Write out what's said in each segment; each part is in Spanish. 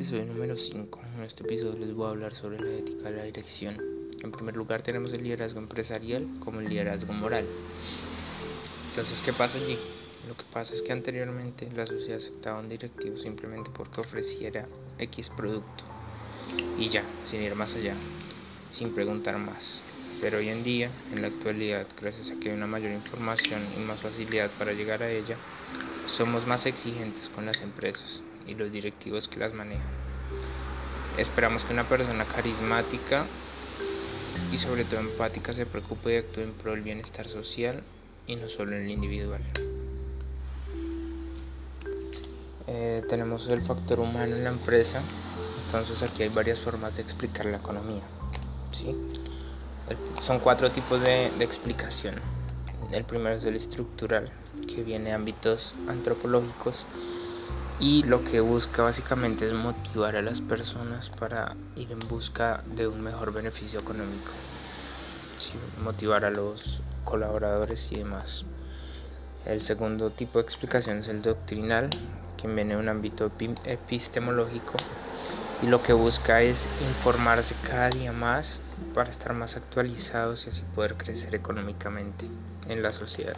episodio número 5. En este episodio les voy a hablar sobre la ética de la dirección. En primer lugar tenemos el liderazgo empresarial como el liderazgo moral. Entonces, ¿qué pasa allí? Lo que pasa es que anteriormente la sociedad aceptaba un directivo simplemente porque ofreciera X producto. Y ya, sin ir más allá, sin preguntar más. Pero hoy en día, en la actualidad, gracias a que hay una mayor información y más facilidad para llegar a ella, somos más exigentes con las empresas y los directivos que las manejan. Esperamos que una persona carismática y sobre todo empática se preocupe y actúe en pro del bienestar social y no solo en el individual. Eh, tenemos el factor humano en la empresa, entonces aquí hay varias formas de explicar la economía. ¿sí? son cuatro tipos de, de explicación. El primero es el estructural, que viene de ámbitos antropológicos y lo que busca básicamente es motivar a las personas para ir en busca de un mejor beneficio económico, motivar a los colaboradores y demás. El segundo tipo de explicación es el doctrinal, que viene de un ámbito epistemológico y lo que busca es informarse cada día más para estar más actualizados y así poder crecer económicamente en la sociedad.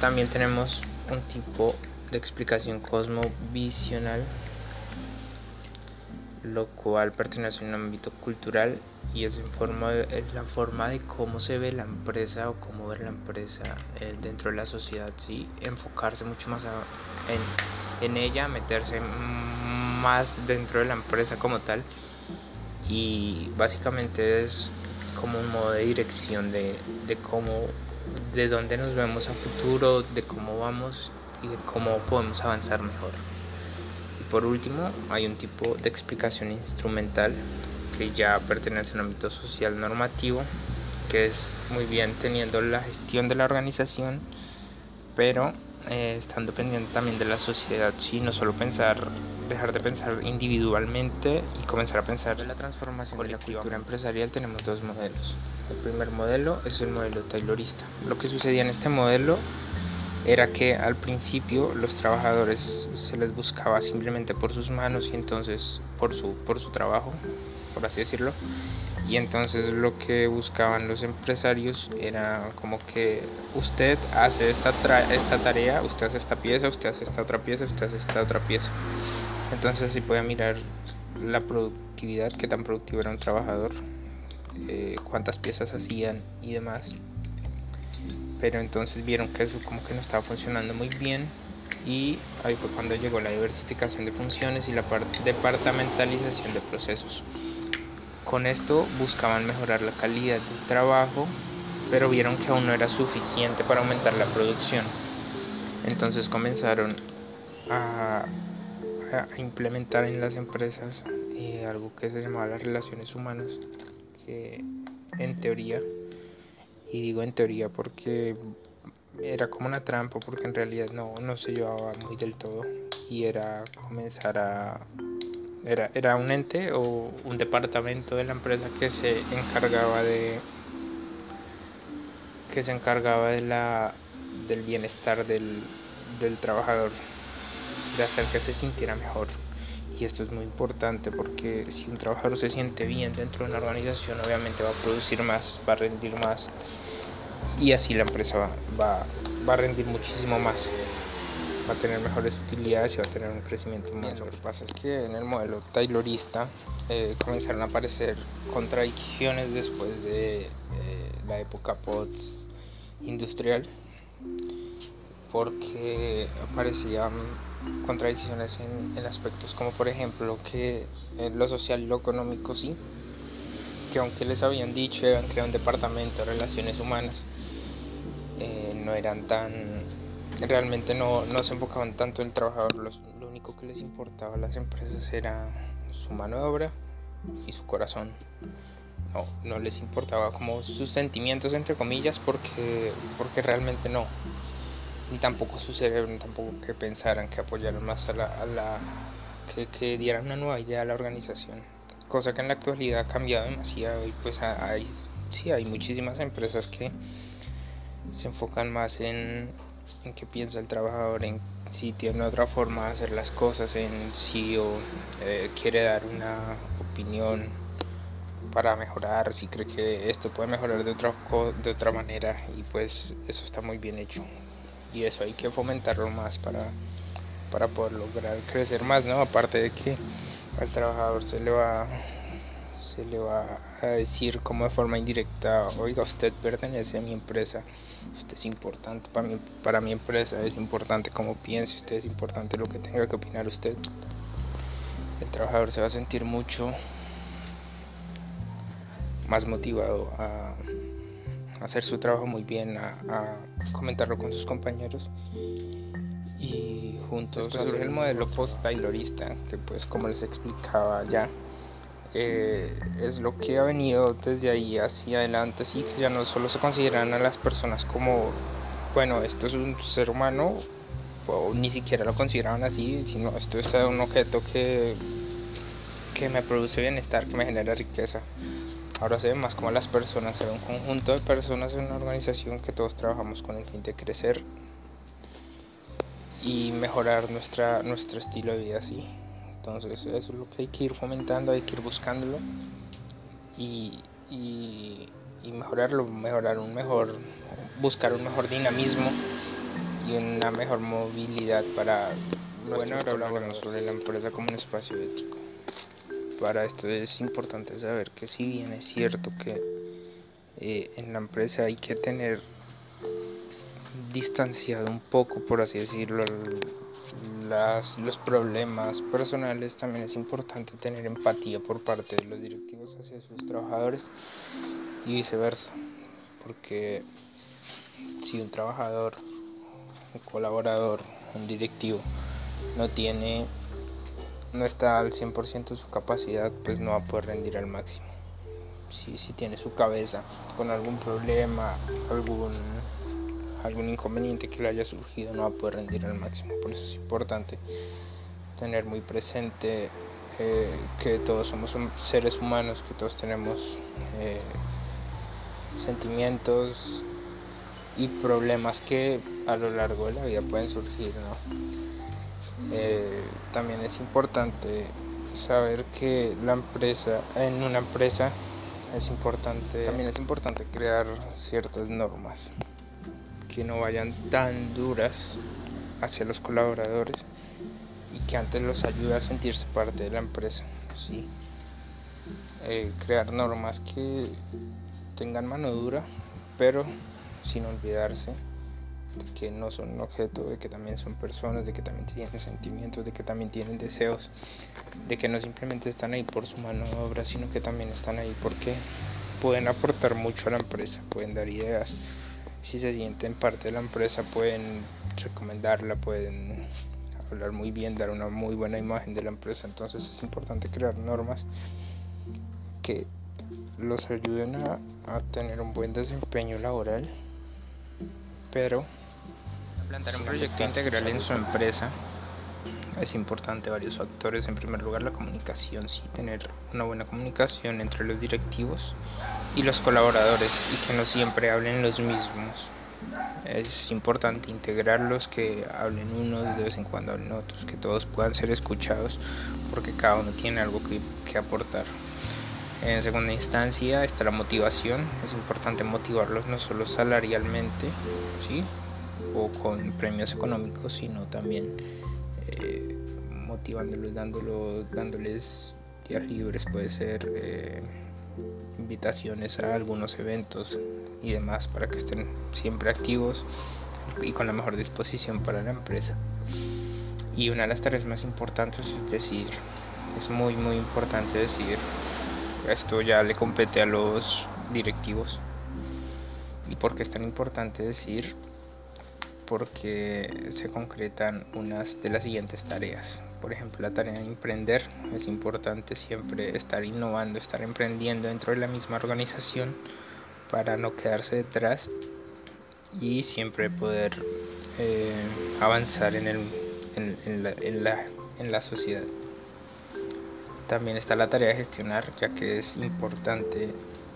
También tenemos un tipo de explicación cosmovisional, lo cual pertenece a un ámbito cultural y es, en forma la forma de cómo se ve la empresa o cómo ver la empresa eh, dentro de la sociedad, ¿sí? enfocarse mucho más en, en, ella, meterse más dentro de la empresa como tal y básicamente es como un modo de dirección de, de cómo, de dónde nos vemos a futuro, de cómo vamos y de cómo podemos avanzar mejor. Y por último, hay un tipo de explicación instrumental que ya pertenece a un ámbito social normativo, que es muy bien teniendo la gestión de la organización, pero eh, estando pendiente también de la sociedad, sí, no solo pensar, dejar de pensar individualmente y comenzar a pensar en la transformación de la cultura empresarial, tenemos dos modelos. El primer modelo es el modelo taylorista. Lo que sucedía en este modelo era que al principio los trabajadores se les buscaba simplemente por sus manos y entonces por su, por su trabajo, por así decirlo. Y entonces lo que buscaban los empresarios era como que usted hace esta, esta tarea, usted hace esta pieza, usted hace esta otra pieza, usted hace esta otra pieza. Entonces así puede mirar la productividad, qué tan productivo era un trabajador, eh, cuántas piezas hacían y demás pero entonces vieron que eso como que no estaba funcionando muy bien y ahí fue cuando llegó la diversificación de funciones y la departamentalización de procesos. Con esto buscaban mejorar la calidad del trabajo, pero vieron que aún no era suficiente para aumentar la producción. Entonces comenzaron a, implementar en las empresas eh, algo que se llamaba las relaciones humanas, que en teoría y digo en teoría porque era como una trampa, porque en realidad no, no se llevaba muy del todo. Y era comenzar a... Era, era un ente o un departamento de la empresa que se encargaba de que se encargaba de la del bienestar del, del trabajador de hacer que se sintiera mejor y esto es muy importante porque si un trabajador se siente bien dentro de una organización obviamente va a producir más, va a rendir más y así la empresa va, va, va a rendir muchísimo más va a tener mejores utilidades y va a tener un crecimiento más. Lo que pasa es que en el modelo taylorista eh, comenzaron a aparecer contradicciones después de eh, la época post industrial porque aparecían contradicciones en, aspectos como por ejemplo que lo social y lo económico sí, que aunque les habían dicho habían creado un departamento de relaciones humanas, eh, no eran tan, realmente no, no, se enfocaban tanto en el trabajador, lo único que les importaba a las empresas era su mano de obra y su corazón. No, no les importaba como sus sentimientos entre comillas porque, porque realmente no ni tampoco su cerebro, tampoco que pensaran, que apoyaran más a la, a la que, que, dieran una nueva idea a la organización. Cosa que en la actualidad ha cambiado demasiado y pues hay, sí, hay muchísimas empresas que se enfocan más en, en qué piensa el trabajador, en si tiene otra forma de hacer las cosas, en si o eh, quiere dar una opinión para mejorar, si cree que esto puede mejorar de otra, de otra manera y pues eso está muy bien hecho y eso hay que fomentarlo más para, para poder lograr crecer más, ¿no? Aparte de que al trabajador se le va se le va a decir como de forma indirecta, oiga, usted pertenece a mi empresa, usted es importante para mi, para mi empresa, es importante como piense usted, es importante lo que tenga que opinar usted. El trabajador se va a sentir mucho más motivado a hacer su trabajo muy bien, a, comentarlo con sus compañeros y juntos pues surge el modelo post-taylorista que pues como les explicaba ya eh, es lo que ha venido desde ahí hacia adelante, así que ya no solo se consideran a las personas como, bueno, esto es un ser humano, o ni siquiera lo consideraban así, sino esto es un objeto que, que me produce bienestar, que me genera riqueza. Ahora se ve más como las personas, se ve un conjunto de personas en una organización que todos trabajamos con el fin de crecer y mejorar nuestra, nuestro estilo de vida así. Entonces eso es lo que hay que ir fomentando, hay que ir buscándolo y, y, mejorarlo, mejorar un mejor, buscar un mejor dinamismo y una mejor movilidad para... Bueno, ahora hablamos sobre la empresa como un espacio ético. Para esto es importante saber que si bien es cierto que eh, en la empresa hay que tener distanciado un poco, por así decirlo, las, los problemas personales, también es importante tener empatía por parte de los directivos hacia sus trabajadores y viceversa. Porque si un trabajador, un colaborador, un directivo no tiene, no está al 100% de su capacidad, pues no va a poder rendir al máximo. Si, si tiene su cabeza con algún problema, algún algún inconveniente que le haya surgido no va a poder rendir al máximo. Por eso es importante tener muy presente eh, que todos somos seres humanos, que todos tenemos eh, sentimientos y problemas que a lo largo de la vida pueden surgir. Eh, también es importante saber que la empresa, en una empresa, es importante, también es importante crear ciertas normas que no vayan tan duras hacia los colaboradores y que antes los ayude a sentirse parte de la empresa. ¿sí? Eh, crear normas que tengan mano dura, pero sin olvidarse de que no son un objeto, de que también son personas, de que también tienen sentimientos, de que también tienen deseos, de que no simplemente están ahí por su mano de obra, sino que también están ahí porque pueden aportar mucho a la empresa, pueden dar ideas, si se sienten parte de la empresa pueden recomendarla, pueden hablar muy bien, dar una muy buena imagen de la empresa. Entonces es importante crear normas que los ayuden a, tener un buen desempeño laboral, pero plantar un proyecto integral en su empresa es importante varios factores. En primer lugar, la comunicación, sí, tener una buena comunicación entre los directivos y los colaboradores y que no siempre hablen los mismos. Es importante integrarlos, que hablen unos, de vez en cuando hablen otros, que todos puedan ser escuchados porque cada uno tiene algo que, que aportar. En segunda instancia está la motivación. Es importante motivarlos no solo salarialmente, ¿sí? O con premios económicos, sino también eh, motivándolos, dándolo, dándoles días libres, puede ser eh, invitaciones a algunos eventos y demás para que estén siempre activos y con la mejor disposición para la empresa. Y una de las tareas más importantes es decir, es muy muy importante decir, esto ya le compete a los directivos. ¿Y por qué es tan importante decir? Porque se concretan unas de las siguientes tareas. Por ejemplo, la tarea de emprender. Es importante siempre estar innovando, estar emprendiendo dentro de la misma organización para no quedarse detrás y siempre poder eh, avanzar en, la, en la sociedad. También está la tarea de gestionar, ya que es importante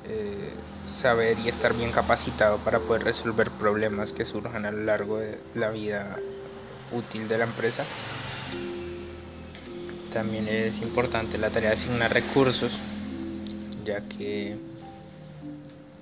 eh, saber y estar bien capacitado para poder resolver problemas que surjan a lo largo de la vida útil de la empresa. También es importante la tarea de asignar recursos, ya que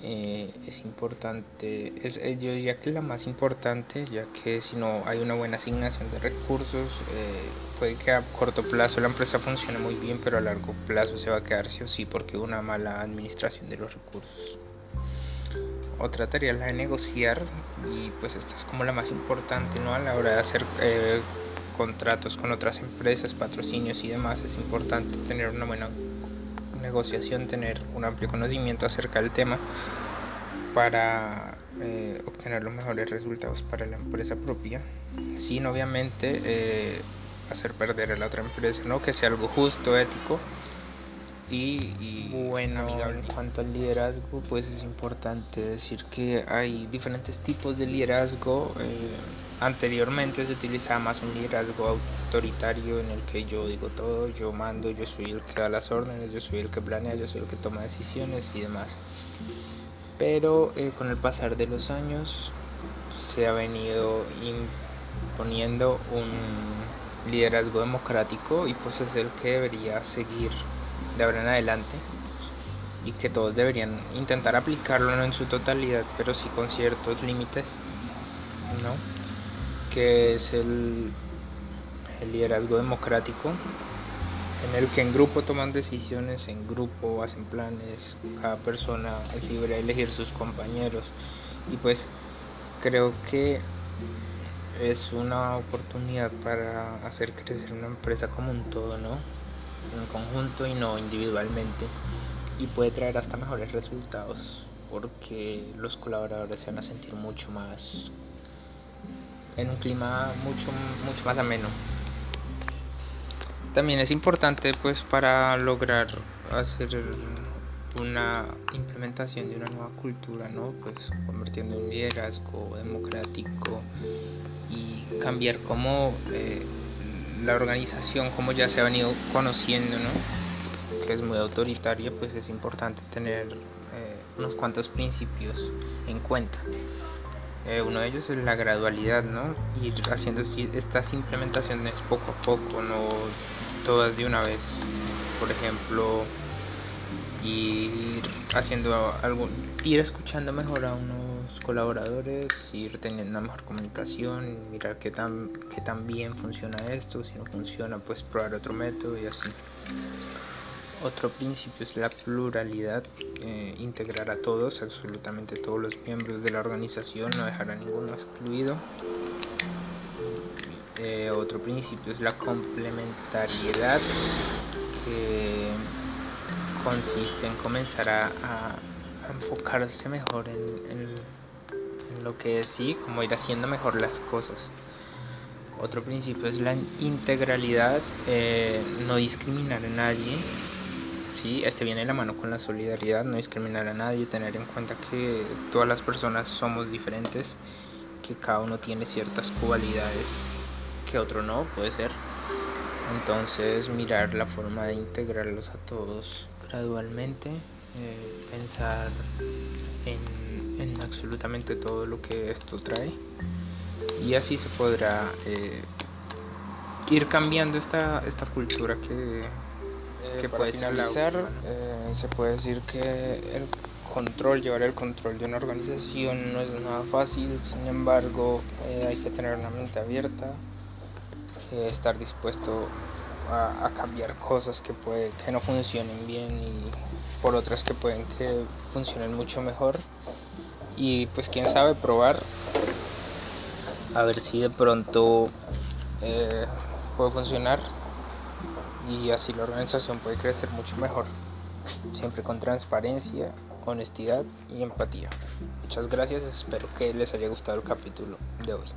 eh, es importante, es, eh, yo diría que es la más importante, ya que si no hay una buena asignación de recursos, eh, puede que a corto plazo la empresa funcione muy bien, pero a largo plazo se va a quedar sí o sí porque una mala administración de los recursos. Otra tarea es la de negociar y pues esta es como la más importante ¿no? a la hora de hacer contratos con otras empresas, patrocinios y demás. Es importante tener una buena negociación tener un amplio conocimiento acerca del tema para eh, obtener los mejores resultados para la empresa propia, sin obviamente eh, hacer perder a la otra empresa, ¿no? que sea algo justo, ético y, bueno. Amigable. En cuanto al liderazgo, pues es importante decir que hay diferentes tipos de liderazgo. Eh, Anteriormente se utilizaba más un liderazgo autoritario en el que yo digo todo, yo mando, yo soy el que da las órdenes, yo soy el que planea, yo soy el que toma decisiones y demás. Pero eh, con el pasar de los años se ha venido imponiendo un liderazgo democrático y pues es el que debería seguir de ahora en adelante y que todos deberían intentar aplicarlo no en su totalidad, pero sí con ciertos límites, ¿no? Que es el, liderazgo democrático, en el que en grupo toman decisiones, en grupo hacen planes, cada persona es libre de elegir sus compañeros y pues creo que es una oportunidad para hacer crecer una empresa como un todo, ¿no? En conjunto y no individualmente y puede traer hasta mejores resultados porque los colaboradores se van a sentir mucho más en un clima mucho, mucho más ameno. También es importante pues para lograr hacer una implementación de una nueva cultura, ¿no? Pues convirtiendo en liderazgo democrático y cambiar como eh, la organización, como ya se ha venido conociendo, ¿no? Que es muy autoritaria, pues es importante tener eh, unos cuantos principios en cuenta. Eh, uno de ellos es la gradualidad, ¿no? Ir haciendo estas implementaciones poco a poco, no todas de una vez. Por ejemplo, ir haciendo algo, ir escuchando mejor a unos colaboradores, ir teniendo una mejor comunicación, mirar qué tan, qué tan bien funciona esto, si no funciona, pues probar otro método y así. Otro principio es la pluralidad, eh, integrar a todos, absolutamente todos los miembros de la organización, no dejar a ninguno excluido. Eh, otro principio es la complementariedad, que consiste en comenzar a, enfocarse mejor en, lo que es sí, como ir haciendo mejor las cosas. Otro principio es la integralidad, eh, no discriminar a nadie, sí, este viene de la mano con la solidaridad, no discriminar a nadie, tener en cuenta que todas las personas somos diferentes, que cada uno tiene ciertas cualidades que otro no, puede ser. Entonces mirar la forma de integrarlos a todos gradualmente, eh, pensar en, absolutamente todo lo que esto trae y así se podrá eh, ir cambiando esta, esta cultura que que puede finalizar, eh, se puede decir que el control, llevar el control de una organización no es nada fácil, sin embargo eh, hay que tener una mente abierta, eh, estar dispuesto a, cambiar cosas que, puede, que no funcionen bien y por otras que pueden que funcionen mucho mejor. Y pues quién sabe probar. A ver si de pronto puede funcionar y así la organización puede crecer mucho mejor, siempre con transparencia, honestidad y empatía. Muchas gracias, espero que les haya gustado el capítulo de hoy.